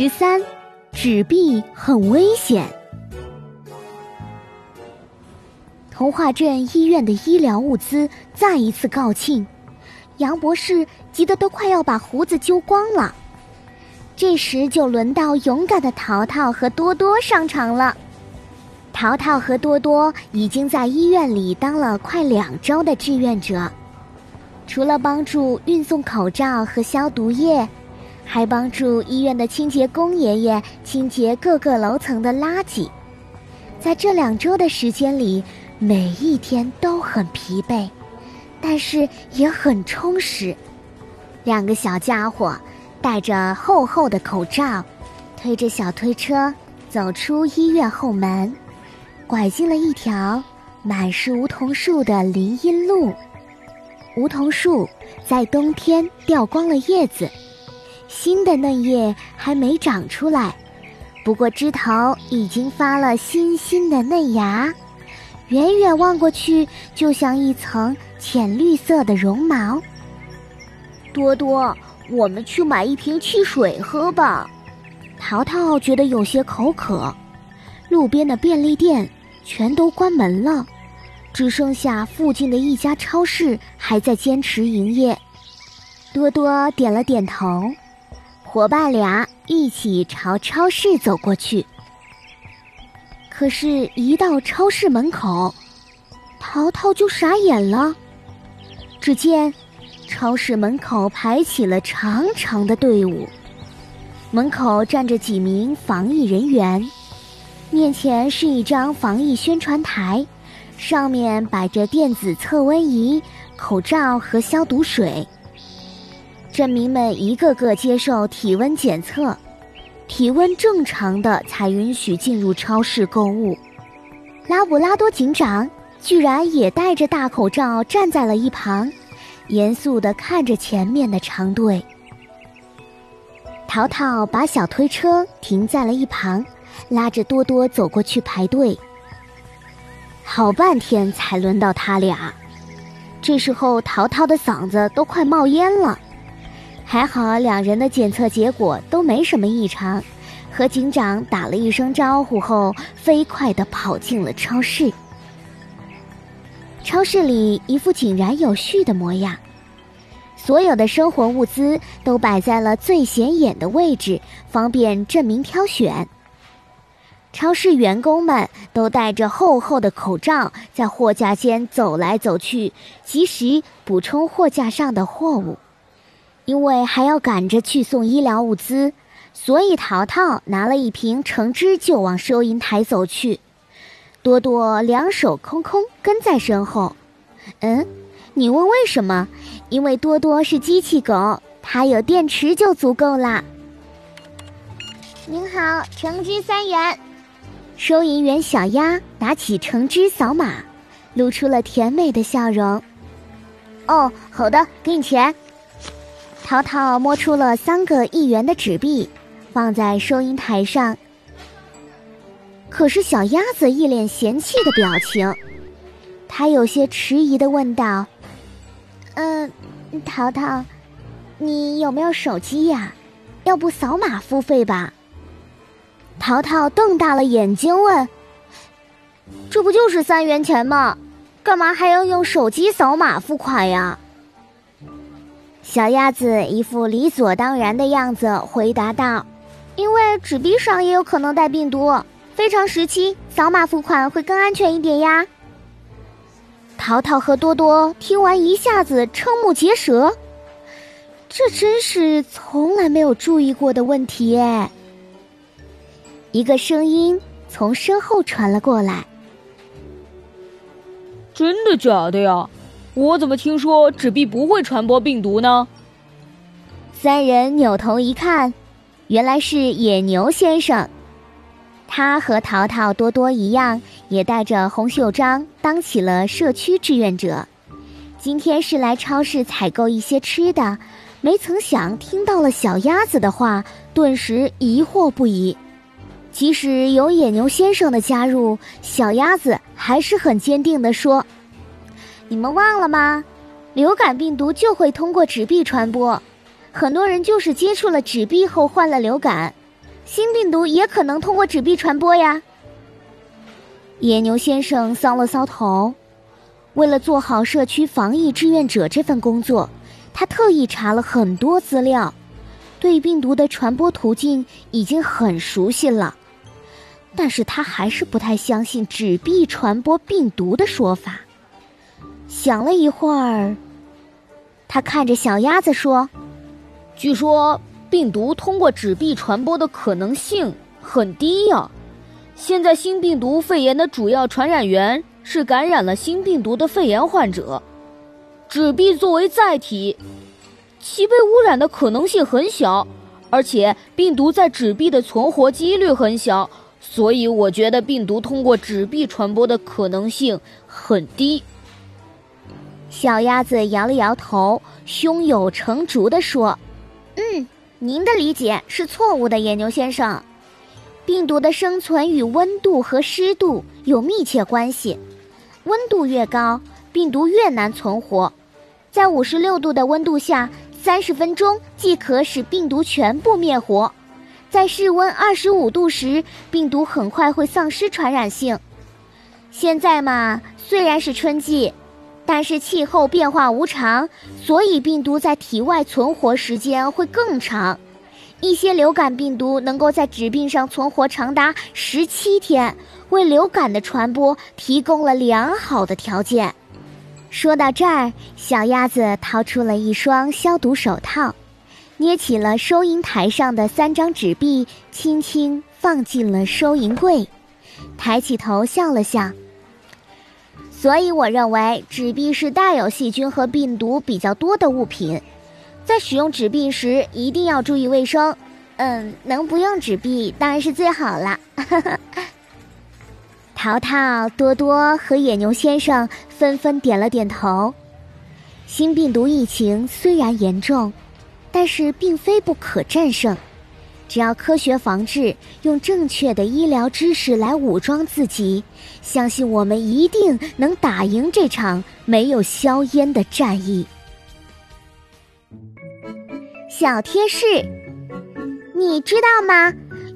十三，纸币很危险。童话镇医院的医疗物资再一次告罄，杨博士急得都快要把胡子揪光了。这时就轮到勇敢的淘淘和多多上场了。淘淘和多多已经在医院里当了快两周的志愿者，除了帮助运送口罩和消毒液。还帮助医院的清洁工爷爷清洁各个楼层的垃圾，在这两周的时间里，每一天都很疲惫，但是也很充实。两个小家伙戴着厚厚的口罩，推着小推车走出医院后门，拐进了一条满是梧桐树的林荫路。梧桐树在冬天掉光了叶子。新的嫩叶还没长出来，不过枝头已经发了新新的嫩芽，远远望过去就像一层浅绿色的绒毛。多多，我们去买一瓶汽水喝吧。淘淘觉得有些口渴，路边的便利店全都关门了，只剩下附近的一家超市还在坚持营业。多多点了点头。伙伴俩一起朝超市走过去，可是，一到超市门口，淘淘就傻眼了。只见超市门口排起了长长的队伍，门口站着几名防疫人员，面前是一张防疫宣传台，上面摆着电子测温仪、口罩和消毒水。镇民们一个个接受体温检测，体温正常的才允许进入超市购物。拉布拉多警长居然也戴着大口罩站在了一旁，严肃地看着前面的长队。淘淘把小推车停在了一旁，拉着多多走过去排队。好半天才轮到他俩，这时候淘淘的嗓子都快冒烟了。还好，两人的检测结果都没什么异常，和警长打了一声招呼后，飞快地跑进了超市。超市里一副井然有序的模样，所有的生活物资都摆在了最显眼的位置，方便镇民挑选。超市员工们都戴着厚厚的口罩，在货架间走来走去，及时补充货架上的货物。因为还要赶着去送医疗物资，所以淘淘拿了一瓶橙汁就往收银台走去。多多两手空空跟在身后。嗯，你问为什么？因为多多是机器狗，它有电池就足够啦。您好，橙汁三元。收银员小鸭拿起橙汁扫码，露出了甜美的笑容。哦，好的，给你钱。淘淘摸出了三个一元的纸币，放在收银台上。可是小鸭子一脸嫌弃的表情，他有些迟疑的问道：“嗯，淘淘，你有没有手机呀？要不扫码付费吧？”淘淘瞪大了眼睛问：“这不就是三元钱吗？干嘛还要用手机扫码付款呀？”小鸭子一副理所当然的样子回答道：“因为纸币上也有可能带病毒，非常时期，扫码付款会更安全一点呀。”淘淘和多多听完一下子瞠目结舌，这真是从来没有注意过的问题哎。一个声音从身后传了过来：“真的假的呀？”我怎么听说纸币不会传播病毒呢？三人扭头一看，原来是野牛先生。他和淘淘、多多一样，也带着红袖章，当起了社区志愿者。今天是来超市采购一些吃的，没曾想听到了小鸭子的话，顿时疑惑不已。即使有野牛先生的加入，小鸭子还是很坚定地说。你们忘了吗？流感病毒就会通过纸币传播，很多人就是接触了纸币后患了流感。新病毒也可能通过纸币传播呀。野牛先生搔了搔头，为了做好社区防疫志愿者这份工作，他特意查了很多资料，对病毒的传播途径已经很熟悉了。但是他还是不太相信纸币传播病毒的说法。想了一会儿，他看着小鸭子说：“据说病毒通过纸币传播的可能性很低呀。现在新病毒肺炎的主要传染源是感染了新病毒的肺炎患者，纸币作为载体，其被污染的可能性很小，而且病毒在纸币的存活几率很小。”所以我觉得病毒通过纸币传播的可能性很低。小鸭子摇了摇头，胸有成竹地说：“嗯，您的理解是错误的，野牛先生。病毒的生存与温度和湿度有密切关系，温度越高，病毒越难存活。在五十六度的温度下，三十分钟即可使病毒全部灭活。”在室温二十五度时，病毒很快会丧失传染性。现在嘛，虽然是春季，但是气候变化无常，所以病毒在体外存活时间会更长。一些流感病毒能够在纸币上存活长达十七天，为流感的传播提供了良好的条件。说到这儿，小鸭子掏出了一双消毒手套。捏起了收银台上的三张纸币，轻轻放进了收银柜，抬起头笑了笑。所以我认为纸币是带有细菌和病毒比较多的物品，在使用纸币时一定要注意卫生。嗯，能不用纸币当然是最好了。淘淘、多多和野牛先生纷纷点了点头。新病毒疫情虽然严重。但是并非不可战胜，只要科学防治，用正确的医疗知识来武装自己，相信我们一定能打赢这场没有硝烟的战役。小贴士，你知道吗？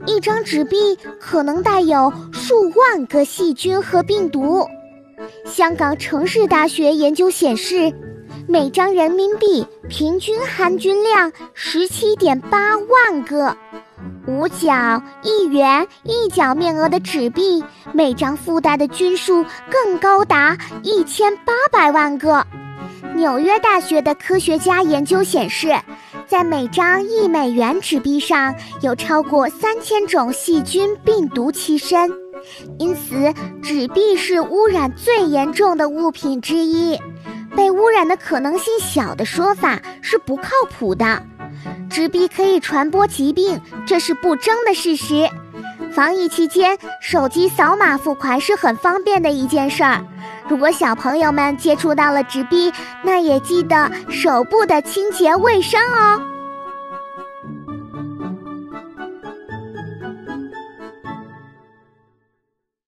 一张纸币可能带有数万个细菌和病毒。香港城市大学研究显示。每张人民币平均含菌量十七点八万个，五角、一元、一角面额的纸币，每张附带的菌数更高达一千八百万个。纽约大学的科学家研究显示，在每张一美元纸币上有超过三千种细菌病毒栖身，因此纸币是污染最严重的物品之一。被污染的可能性小的说法是不靠谱的，纸币可以传播疾病，这是不争的事实。防疫期间，手机扫码付款是很方便的一件事儿。如果小朋友们接触到了纸币，那也记得手部的清洁卫生哦。